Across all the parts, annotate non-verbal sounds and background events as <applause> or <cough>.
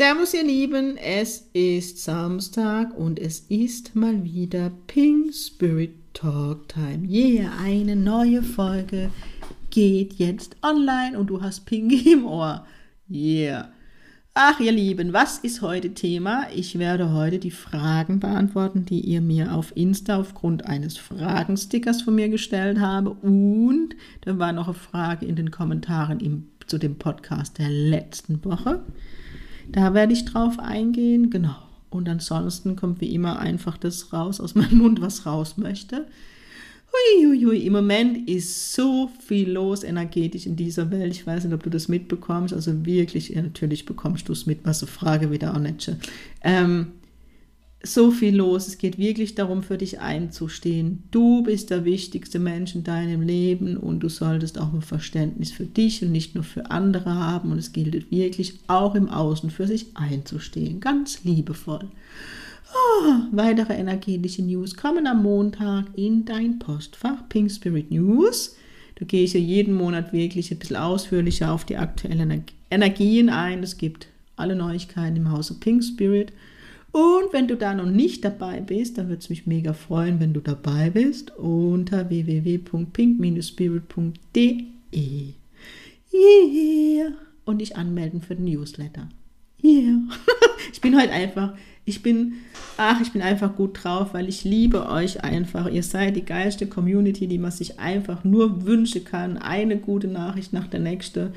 Servus ihr Lieben, es ist Samstag und es ist mal wieder Pink Spirit Talk Time. Yeah, eine neue Folge geht jetzt online und du hast Pink <laughs> im Ohr. Yeah. Ach ihr Lieben, was ist heute Thema? Ich werde heute die Fragen beantworten, die ihr mir auf Insta aufgrund eines Fragenstickers von mir gestellt habe. Und da war noch eine Frage in den Kommentaren im, zu dem Podcast der letzten Woche. Da werde ich drauf eingehen, genau. Und ansonsten kommt wie immer einfach das raus aus meinem Mund, was raus möchte. Huiuiui, im Moment ist so viel los energetisch in dieser Welt. Ich weiß nicht, ob du das mitbekommst. Also wirklich, natürlich bekommst du es mit, was so Frage wieder auch nicht. Ähm, so viel los. Es geht wirklich darum, für dich einzustehen. Du bist der wichtigste Mensch in deinem Leben und du solltest auch ein Verständnis für dich und nicht nur für andere haben. Und es gilt wirklich auch im Außen für sich einzustehen. Ganz liebevoll. Oh, weitere energetische News kommen am Montag in dein Postfach Pink Spirit News. Da gehe ich ja jeden Monat wirklich ein bisschen ausführlicher auf die aktuellen Energien ein. Es gibt alle Neuigkeiten im Hause Pink Spirit. Und wenn du da noch nicht dabei bist, dann würde es mich mega freuen, wenn du dabei bist unter www.pink-spirit.de. Yeah. Und dich anmelden für den Newsletter. Yeah. <laughs> ich bin heute einfach, ich bin, ach, ich bin einfach gut drauf, weil ich liebe euch einfach. Ihr seid die geilste Community, die man sich einfach nur wünschen kann. Eine gute Nachricht nach der nächsten.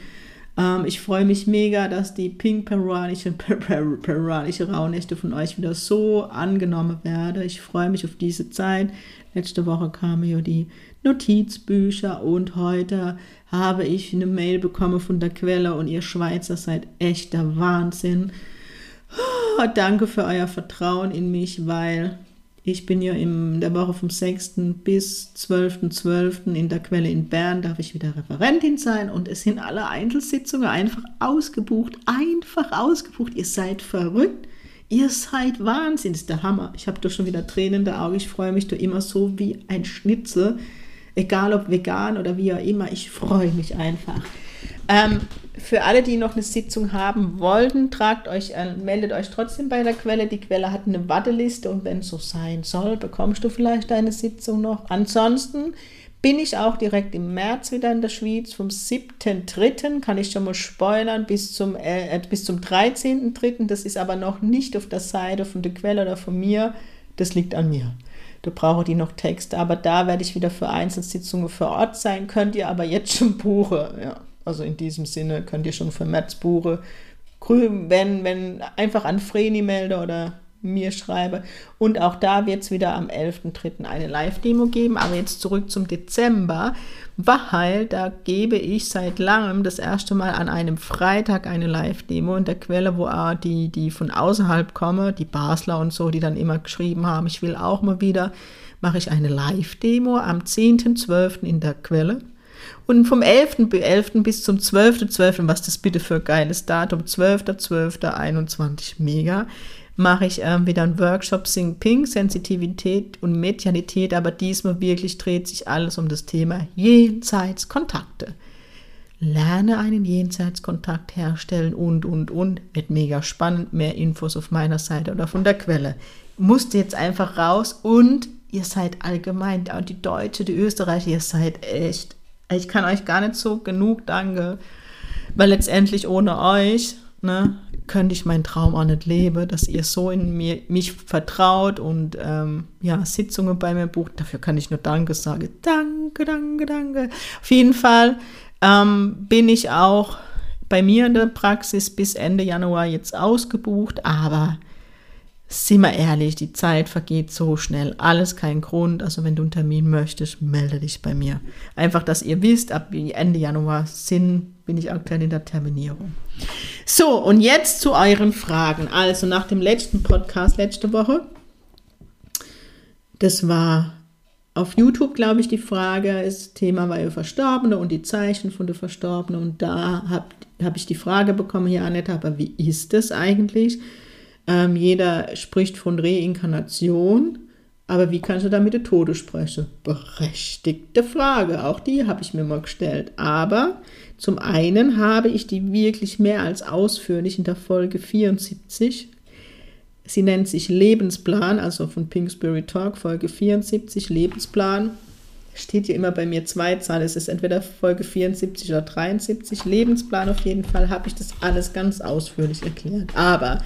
Ähm, ich freue mich mega, dass die pink-peruanische <laughs> per, per, peruanische Rauhnächte von euch wieder so angenommen werden. Ich freue mich auf diese Zeit. Letzte Woche kamen ja die Notizbücher und heute habe ich eine Mail bekommen von der Quelle und ihr Schweizer seid echter Wahnsinn. Oh, danke für euer Vertrauen in mich, weil ich bin ja in der Woche vom 6. bis 12.12. .12. in der Quelle in Bern, darf ich wieder Referentin sein und es sind alle Einzelsitzungen einfach ausgebucht, einfach ausgebucht. Ihr seid verrückt, ihr seid Wahnsinn, das ist der Hammer. Ich habe doch schon wieder Tränen in der Augen, ich freue mich da immer so wie ein Schnitzel, egal ob vegan oder wie auch immer, ich freue mich einfach. Ähm, für alle, die noch eine Sitzung haben wollten, tragt euch an, meldet euch trotzdem bei der Quelle. Die Quelle hat eine Warteliste und wenn so sein soll, bekommst du vielleicht deine Sitzung noch. Ansonsten bin ich auch direkt im März wieder in der Schweiz. Vom 7.3. kann ich schon mal spoilern bis zum, äh, bis zum 13.3. Das ist aber noch nicht auf der Seite von der Quelle oder von mir. Das liegt an mir. Da brauche ich noch Texte, aber da werde ich wieder für Einzelsitzungen vor Ort sein. Könnt ihr aber jetzt schon buchen. Ja. Also in diesem Sinne könnt ihr schon für März buchen. Wenn, wenn einfach an Vreni melde oder mir schreibe. Und auch da wird es wieder am 11.3. eine Live-Demo geben. Aber jetzt zurück zum Dezember, weil da gebe ich seit langem das erste Mal an einem Freitag eine Live-Demo in der Quelle, wo auch die, die von außerhalb kommen, die Basler und so, die dann immer geschrieben haben, ich will auch mal wieder, mache ich eine Live-Demo am 10.12. in der Quelle. Und vom 11.11. 11. bis zum 12.12., 12., was das bitte für ein geiles Datum, 12.12.21, mega, mache ich ähm, wieder einen Workshop Sing Pink, Sensitivität und Medialität, aber diesmal wirklich dreht sich alles um das Thema Jenseitskontakte. Lerne einen Jenseitskontakt herstellen und, und, und. Wird mega spannend. Mehr Infos auf meiner Seite oder von der Quelle. Musste jetzt einfach raus und ihr seid allgemein, die Deutsche, die Österreicher, ihr seid echt ich kann euch gar nicht so genug danke, weil letztendlich ohne euch ne, könnte ich meinen Traum auch nicht leben, dass ihr so in mir, mich vertraut und ähm, ja, Sitzungen bei mir bucht. Dafür kann ich nur Danke sagen. Danke, danke, danke. Auf jeden Fall ähm, bin ich auch bei mir in der Praxis bis Ende Januar jetzt ausgebucht, aber sind wir ehrlich, die Zeit vergeht so schnell. Alles kein Grund. Also wenn du einen Termin möchtest, melde dich bei mir. Einfach, dass ihr wisst, ab Ende Januar sind, bin ich aktuell in der Terminierung. So, und jetzt zu euren Fragen. Also nach dem letzten Podcast letzte Woche, Das war auf YouTube, glaube ich, die Frage. Das Thema war ja Verstorbene und die Zeichen von der Verstorbenen. Und da habe hab ich die Frage bekommen, hier Annette, aber wie ist das eigentlich? Ähm, jeder spricht von Reinkarnation. Aber wie kannst du da mit der Tode sprechen? Berechtigte Frage. Auch die habe ich mir mal gestellt. Aber zum einen habe ich die wirklich mehr als ausführlich in der Folge 74. Sie nennt sich Lebensplan, also von Pink Spirit Talk, Folge 74, Lebensplan. Steht hier immer bei mir zwei Zahlen. Es ist entweder Folge 74 oder 73. Lebensplan auf jeden Fall habe ich das alles ganz ausführlich erklärt. Aber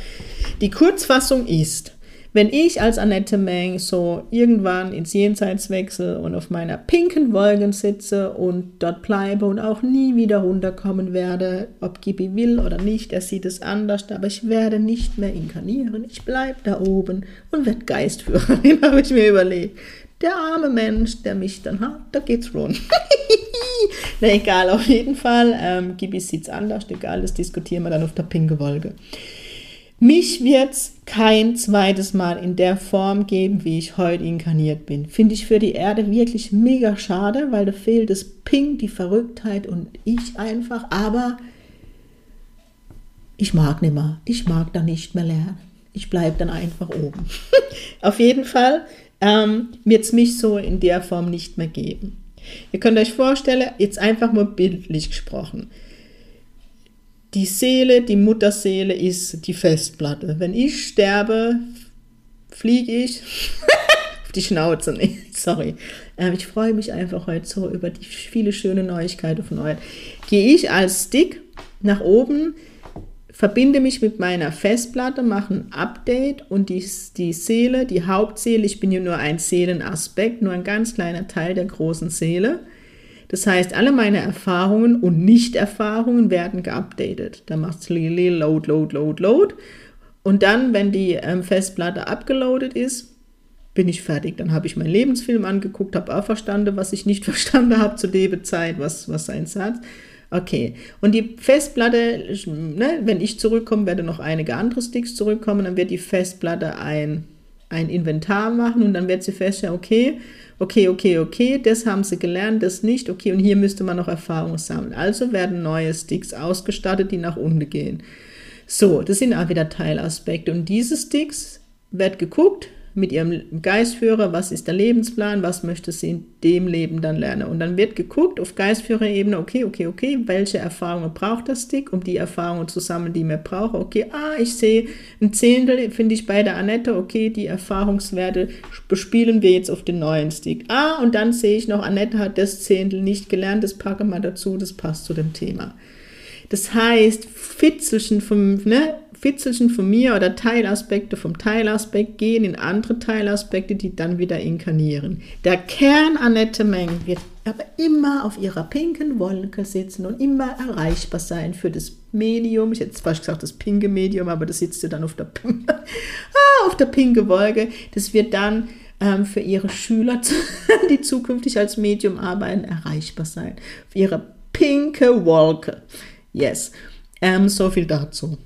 die Kurzfassung ist, wenn ich als Annette Meng so irgendwann ins Jenseits wechsle und auf meiner pinken Wolke sitze und dort bleibe und auch nie wieder runterkommen werde, ob Gibi will oder nicht, er sieht es anders, aber ich werde nicht mehr inkarnieren. Ich bleibe da oben und werde Geistführer. Den <laughs> habe ich mir überlegt. Der arme Mensch, der mich dann hat, da geht's rund. <laughs> Na egal, auf jeden Fall. Ähm, Gibi es anders, egal, das diskutieren wir dann auf der pinken Wolke. Mich wird es kein zweites Mal in der Form geben, wie ich heute inkarniert bin. Finde ich für die Erde wirklich mega schade, weil da fehlt das Ping, die Verrücktheit und ich einfach. Aber ich mag nicht mehr. Ich mag da nicht mehr lernen. Ich bleibe dann einfach oben. <laughs> Auf jeden Fall ähm, wird es mich so in der Form nicht mehr geben. Ihr könnt euch vorstellen, jetzt einfach mal bildlich gesprochen die Seele, die Mutterseele ist die Festplatte. Wenn ich sterbe, fliege ich auf <laughs> die Schnauze. Nee, sorry. Ähm, ich freue mich einfach heute so über die viele schöne Neuigkeiten von euch. Gehe ich als Stick nach oben, verbinde mich mit meiner Festplatte, mache ein Update und die, die Seele, die Hauptseele, ich bin ja nur ein Seelenaspekt, nur ein ganz kleiner Teil der großen Seele das heißt, alle meine Erfahrungen und Nicht-Erfahrungen werden geupdatet. Da macht es Load, Load, Load, Load. Und dann, wenn die ähm, Festplatte abgeloadet ist, bin ich fertig. Dann habe ich meinen Lebensfilm angeguckt, habe auch verstanden, was ich nicht <laughs> verstanden habe zu Lebezeit, was, was sein Satz. Okay. Und die Festplatte, ne, wenn ich zurückkomme, werde noch einige andere Sticks zurückkommen, dann wird die Festplatte ein, ein Inventar machen und dann wird sie feststellen, okay, okay, okay, okay, das haben sie gelernt, das nicht, okay, und hier müsste man noch Erfahrung sammeln. Also werden neue Sticks ausgestattet, die nach unten gehen. So, das sind auch wieder Teilaspekte. Und diese Sticks wird geguckt, mit ihrem Geistführer, was ist der Lebensplan, was möchte sie in dem Leben dann lernen. Und dann wird geguckt auf Geistführerebene, okay, okay, okay, welche Erfahrungen braucht das Stick, um die Erfahrungen zu sammeln, die mir brauche. Okay, ah, ich sehe ein Zehntel, finde ich bei der Annette, okay, die Erfahrungswerte bespielen wir jetzt auf den neuen Stick. Ah, und dann sehe ich noch, Annette hat das Zehntel nicht gelernt, das packe mal dazu, das passt zu dem Thema. Das heißt, Fitzelchen vom, ne, Fitzelchen von mir oder Teilaspekte vom Teilaspekt gehen in andere Teilaspekte, die dann wieder inkarnieren. Der Kern Annette Meng wird aber immer auf ihrer pinken Wolke sitzen und immer erreichbar sein für das Medium. Ich hätte zwar gesagt das pinke Medium, aber das sitzt ja dann auf der, <laughs> ah, auf der pinke Wolke. Das wird dann ähm, für ihre Schüler, <laughs> die zukünftig als Medium arbeiten, erreichbar sein. Auf ihre pinke Wolke. Yes. Ähm, so viel dazu.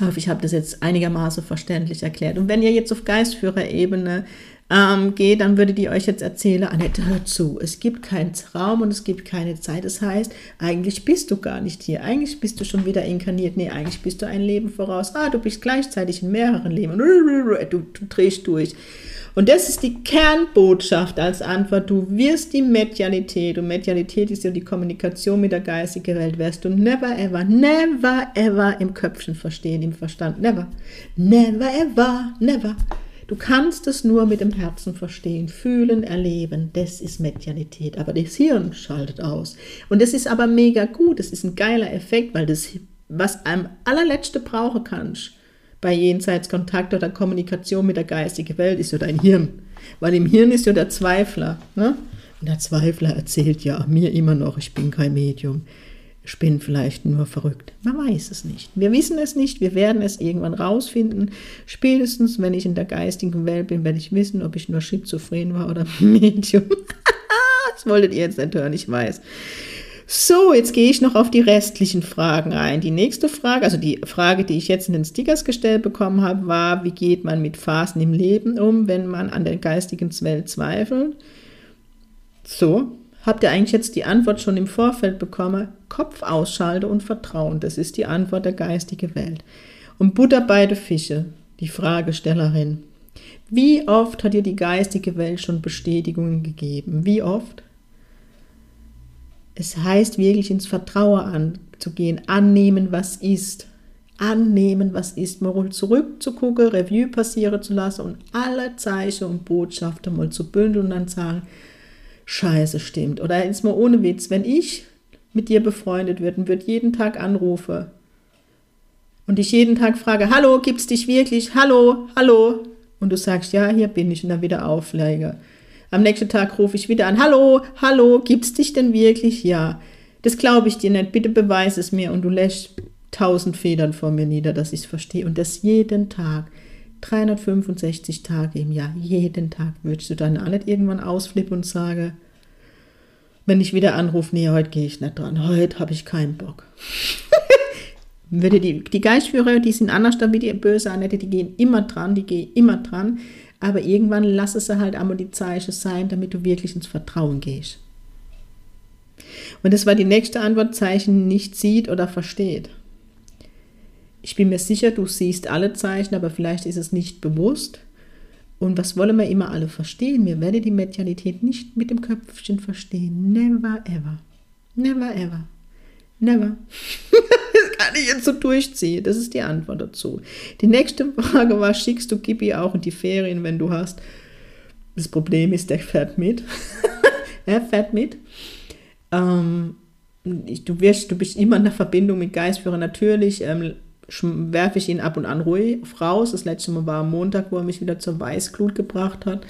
Ich hoffe, ich habe das jetzt einigermaßen verständlich erklärt. Und wenn ihr jetzt auf Geistführerebene ähm, geht, dann würdet ihr euch jetzt erzählen, Annette, hör zu, es gibt keinen Raum und es gibt keine Zeit. Das heißt, eigentlich bist du gar nicht hier. Eigentlich bist du schon wieder inkarniert. Nee, eigentlich bist du ein Leben voraus. Ah, du bist gleichzeitig in mehreren Leben. Du, du drehst durch. Und das ist die Kernbotschaft als Antwort. Du wirst die Medialität, und Medialität ist ja die Kommunikation mit der geistigen Welt, wirst du never ever, never ever im Köpfchen verstehen, im Verstand. Never. Never ever, never. Du kannst es nur mit dem Herzen verstehen, fühlen, erleben. Das ist Medialität. Aber das Hirn schaltet aus. Und das ist aber mega gut. Das ist ein geiler Effekt, weil das, was am allerletzte brauchen kannst, bei Jenseitskontakt oder Kommunikation mit der geistigen Welt ist ja dein Hirn. Weil im Hirn ist ja der Zweifler. Ne? Und der Zweifler erzählt ja mir immer noch, ich bin kein Medium. Ich bin vielleicht nur verrückt. Man weiß es nicht. Wir wissen es nicht. Wir werden es irgendwann rausfinden. Spätestens, wenn ich in der geistigen Welt bin, werde ich wissen, ob ich nur schizophren war oder <laughs> Medium. <laughs> das wolltet ihr jetzt nicht hören, ich weiß. So, jetzt gehe ich noch auf die restlichen Fragen ein. Die nächste Frage, also die Frage, die ich jetzt in den Stickers gestellt bekommen habe, war, wie geht man mit Phasen im Leben um, wenn man an der geistigen Welt zweifelt? So, habt ihr eigentlich jetzt die Antwort schon im Vorfeld bekommen? Kopf ausschalte und Vertrauen, das ist die Antwort der geistigen Welt. Und Butter beide Fische, die Fragestellerin. Wie oft hat dir die geistige Welt schon Bestätigungen gegeben? Wie oft? Es heißt wirklich ins Vertrauen anzugehen, annehmen, was ist. Annehmen, was ist, mal zurückzugucken, Revue passieren zu lassen und alle Zeichen und Botschaften mal zu bündeln und dann sagen, Scheiße, stimmt. Oder jetzt mal ohne Witz, wenn ich mit dir befreundet würde und würde jeden Tag anrufen und dich jeden Tag frage, hallo, gibt's dich wirklich? Hallo, hallo. Und du sagst, ja, hier bin ich und dann wieder auflege am nächsten Tag rufe ich wieder an. Hallo, hallo, gibt's dich denn wirklich? Ja. Das glaube ich dir nicht. Bitte beweis es mir. Und du lässt tausend Federn vor mir nieder, dass ich es verstehe. Und das jeden Tag. 365 Tage im Jahr, jeden Tag. Würdest du dann auch nicht irgendwann ausflippen und sagen, wenn ich wieder anrufe, nee, heute gehe ich nicht dran, heute habe ich keinen Bock. <laughs> Würde die, die Geistführer, die sind anders wie die böse Annette, die gehen immer dran, die gehen immer dran. Aber irgendwann lass es halt einmal die Zeichen sein, damit du wirklich ins Vertrauen gehst. Und das war die nächste Antwort, Zeichen nicht sieht oder versteht. Ich bin mir sicher, du siehst alle Zeichen, aber vielleicht ist es nicht bewusst. Und was wollen wir immer alle verstehen? Wir werden die Medialität nicht mit dem Köpfchen verstehen. Never ever. Never ever. Never. <laughs> kann ich jetzt so durchziehen? Das ist die Antwort dazu. Die nächste Frage war, schickst du Gibi auch in die Ferien, wenn du hast? Das Problem ist, der fährt mit. <laughs> er fährt mit. Ähm, du, wirst, du bist immer in der Verbindung mit Geistführer. Natürlich ähm, werfe ich ihn ab und an ruhig raus. Das letzte Mal war am Montag, wo er mich wieder zur Weißglut gebracht hat.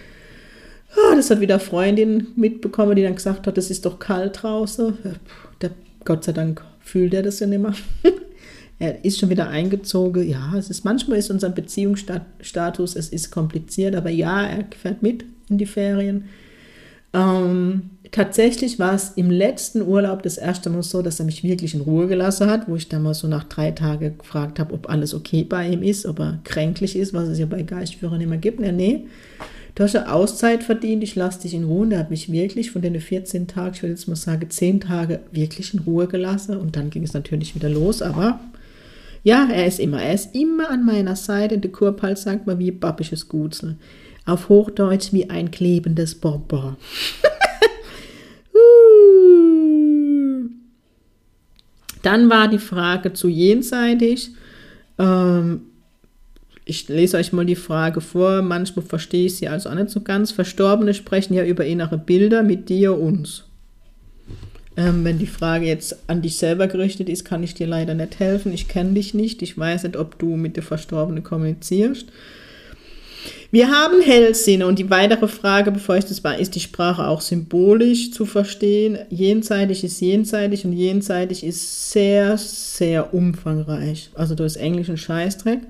Oh, das hat wieder Freundin mitbekommen, die dann gesagt hat, es ist doch kalt draußen. Der, Gott sei Dank fühlt er das ja nicht mehr. <laughs> er ist schon wieder eingezogen. Ja, es ist manchmal ist unser Beziehungsstatus, es ist kompliziert, aber ja, er fährt mit in die Ferien. Ähm, tatsächlich war es im letzten Urlaub das erste Mal so, dass er mich wirklich in Ruhe gelassen hat, wo ich dann mal so nach drei Tagen gefragt habe, ob alles okay bei ihm ist, ob er kränklich ist, was es ja bei Geistführern immer gibt. Ja, nee, du hast ja Auszeit verdient, ich lasse dich in Ruhe. Und er hat mich wirklich von den 14 Tagen, ich würde jetzt mal sagen, 10 Tage wirklich in Ruhe gelassen. Und dann ging es natürlich wieder los, aber ja, er ist immer, er ist immer an meiner Seite. Der Kurpal sagt mal wie babbisches Gutsel. Auf Hochdeutsch wie ein klebendes Bonbon. <laughs> Dann war die Frage zu jenseitig. Ähm, ich lese euch mal die Frage vor. Manchmal verstehe ich sie also auch nicht so ganz. Verstorbene sprechen ja über innere Bilder mit dir, uns. Ähm, wenn die Frage jetzt an dich selber gerichtet ist, kann ich dir leider nicht helfen. Ich kenne dich nicht. Ich weiß nicht, ob du mit der Verstorbenen kommunizierst. Wir haben Hellsinne und die weitere Frage, bevor ich das war, ist die Sprache auch symbolisch zu verstehen. Jenseitig ist jenseitig und jenseitig ist sehr, sehr umfangreich. Also du hast Englisch ein Scheißdreck.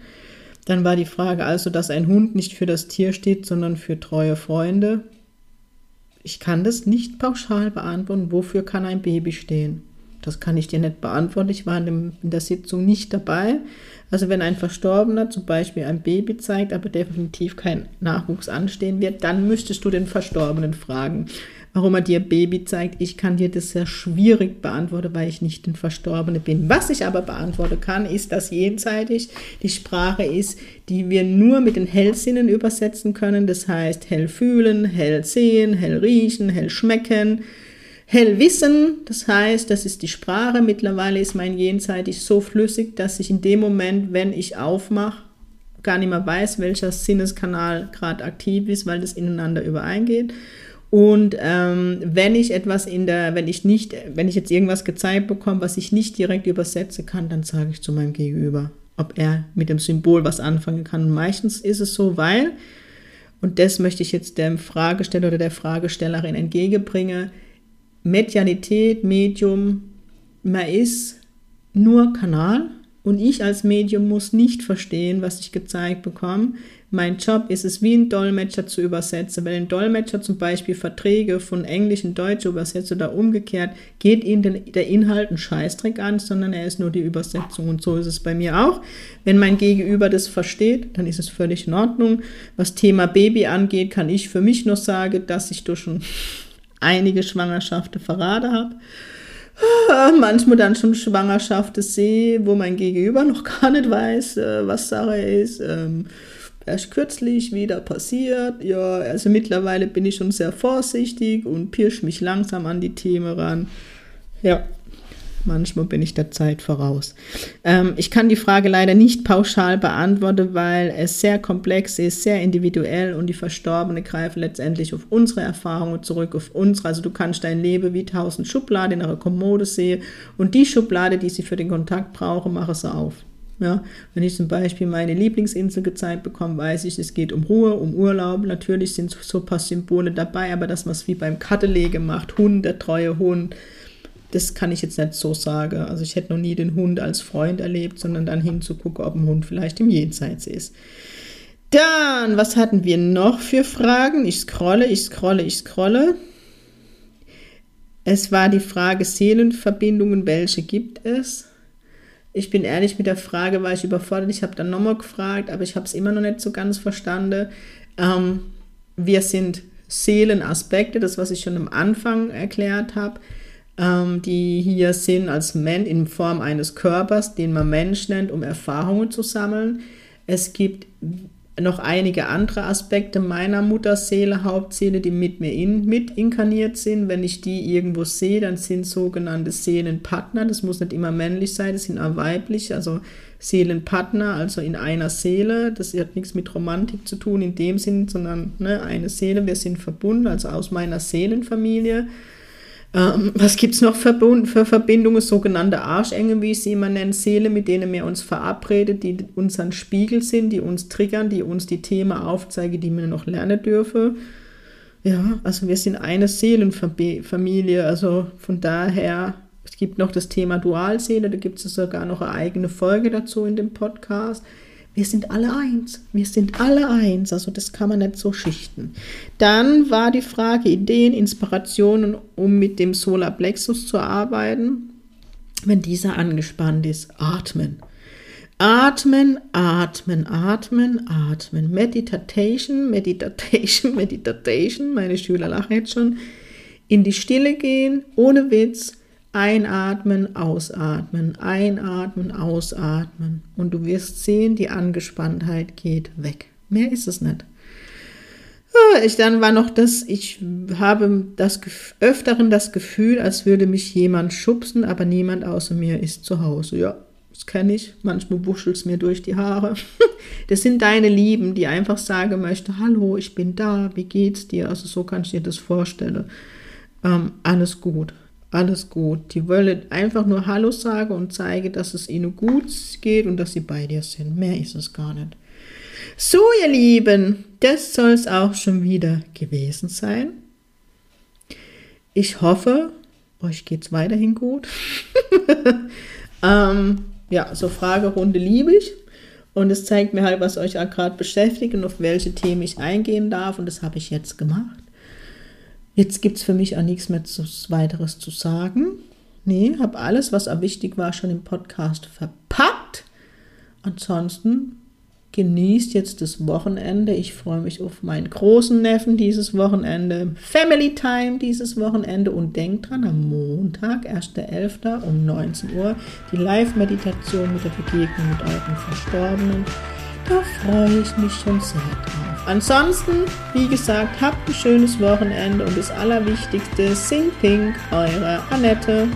Dann war die Frage also, dass ein Hund nicht für das Tier steht, sondern für treue Freunde. Ich kann das nicht pauschal beantworten. Wofür kann ein Baby stehen? Das kann ich dir nicht beantworten. Ich war in, der Sitzung nicht dabei. Also wenn ein Verstorbener zum Beispiel ein Baby zeigt, aber definitiv kein Nachwuchs anstehen wird, dann müsstest du den Verstorbenen fragen, warum er dir Baby zeigt. Ich kann dir das sehr schwierig beantworten, weil ich nicht den Verstorbene bin. Was ich aber beantworten kann, ist, dass jenseitig die Sprache ist, die wir nur mit den Hellsinnen übersetzen können. Das heißt hell fühlen, hell sehen, hell riechen, hell schmecken Hell wissen, das heißt, das ist die Sprache. Mittlerweile ist mein Jenseitig so flüssig, dass ich in dem Moment, wenn ich aufmache, gar nicht mehr weiß, welcher Sinneskanal gerade aktiv ist, weil das ineinander übereingeht. Und ähm, wenn ich etwas in der, wenn ich nicht, wenn ich jetzt irgendwas gezeigt bekomme, was ich nicht direkt übersetzen kann, dann sage ich zu meinem Gegenüber, ob er mit dem Symbol was anfangen kann. Und meistens ist es so, weil, und das möchte ich jetzt dem Fragesteller oder der Fragestellerin entgegenbringen, Medianität, Medium, man ist nur Kanal. und ich als Medium muss nicht verstehen, was ich gezeigt bekomme. Mein Job ist es, wie ein Dolmetscher zu übersetzen. Wenn ein Dolmetscher zum Beispiel Verträge von Englisch in Deutsch übersetzt oder umgekehrt, geht ihn der Inhalt ein Scheißdreck an, sondern er ist nur die Übersetzung. Und so ist es bei mir auch. Wenn mein Gegenüber das versteht, dann ist es völlig in Ordnung. Was Thema Baby angeht, kann ich für mich nur sagen, dass ich durch schon <laughs> einige Schwangerschaften verraten habe manchmal dann schon Schwangerschaften sehe, wo mein Gegenüber noch gar nicht weiß, äh, was Sache ist. Erst kürzlich wieder passiert. Ja, also mittlerweile bin ich schon sehr vorsichtig und pirsch mich langsam an die Themen ran. Ja, manchmal bin ich der Zeit voraus. Ähm, ich kann die Frage leider nicht pauschal beantworten, weil es sehr komplex ist, sehr individuell und die Verstorbene greifen letztendlich auf unsere Erfahrungen zurück, auf unsere. Also du kannst dein Leben wie tausend Schubladen in einer Kommode sehen und die Schublade, die sie für den Kontakt brauchen, mache sie auf. Ja, wenn ich zum Beispiel meine Lieblingsinsel gezeigt bekomme, weiß ich, es geht um Ruhe, um Urlaub. Natürlich sind so ein paar Symbole dabei, aber das, was wie beim Kattelege macht, Hund, der treue Hund, das kann ich jetzt nicht so sagen. Also ich hätte noch nie den Hund als Freund erlebt, sondern dann hinzugucken, ob ein Hund vielleicht im Jenseits ist. Dann, was hatten wir noch für Fragen? Ich scrolle, ich scrolle, ich scrolle. Es war die Frage Seelenverbindungen, welche gibt es? Ich bin ehrlich mit der Frage, war ich überfordert. Ich habe dann nochmal gefragt, aber ich habe es immer noch nicht so ganz verstanden. Ähm, wir sind Seelenaspekte, das, was ich schon am Anfang erklärt habe, ähm, die hier sind als Mensch in Form eines Körpers, den man Mensch nennt, um Erfahrungen zu sammeln. Es gibt noch einige andere Aspekte meiner Mutterseele, Hauptseele, die mit mir in, mit inkarniert sind. Wenn ich die irgendwo sehe, dann sind sogenannte Seelenpartner. Das muss nicht immer männlich sein, das sind auch weiblich, also Seelenpartner, also in einer Seele. Das hat nichts mit Romantik zu tun in dem Sinn, sondern ne, eine Seele. Wir sind verbunden, also aus meiner Seelenfamilie. Ähm, was gibt es noch für, Verbindungen? Sogenannte Arschengel, wie ich sie immer nenne, Seele, mit denen wir uns verabredet, die unseren Spiegel sind, die uns triggern, die uns die Themen aufzeigen, die wir noch lernen dürfen. Ja, also wir sind eine Seelenfamilie, also von daher, es gibt noch das Thema Dualseele, da gibt es sogar noch eine eigene Folge dazu in dem Podcast. Wir sind alle eins. Wir sind alle eins. Also das kann man nicht so schichten. Dann war die Frage Ideen, Inspirationen, um mit dem Solarplexus zu arbeiten. Wenn dieser angespannt ist, atmen. Atmen, atmen, atmen, atmen. Meditation, Meditation, <laughs> Meditation. Meine Schüler lachen jetzt schon. In die Stille gehen, ohne Witz Einatmen, ausatmen, einatmen, ausatmen. Und du wirst sehen, die Angespanntheit geht weg. Mehr ist es nicht. Ah, ich, dann war noch das, ich habe das öfteren das Gefühl, als würde mich jemand schubsen, aber niemand außer mir ist zu Hause. Ja, das kenne ich. Manchmal wuschelt es mir durch die Haare. <laughs> Das sind deine Lieben, die einfach sagen möchten, hallo, ich bin da, wie geht's dir? Also so kannst du dir das vorstellen. Ähm, alles gut alles gut. Die wollen einfach nur Hallo sagen und zeigen, dass es ihnen gut geht und dass sie bei dir sind. Mehr ist es gar nicht. So, ihr Lieben, das soll es auch schon wieder gewesen sein. Ich hoffe, euch geht es weiterhin gut. <laughs> ähm, ja, so Fragerunde liebe ich. Und es zeigt mir halt, was euch gerade beschäftigt und auf welche Themen ich eingehen darf. Und das habe ich jetzt gemacht. Jetzt gibt es für mich auch nichts mehr zu, weiteres zu sagen. Nee, habe alles, was auch wichtig war, schon im Podcast verpackt. Ansonsten genießt jetzt das Wochenende. Ich freue mich auf meinen großen Neffen dieses Wochenende. Family Time dieses Wochenende. Und denkt dran, am Montag, 1.11. um 19 Uhr, die Live-Meditation mit der Begegnung mit euren Verstorbenen. Da freue ich mich schon sehr drauf. Ansonsten, wie gesagt, habt ein schönes Wochenende und das Allerwichtigste, Sing Pink, eure Annette.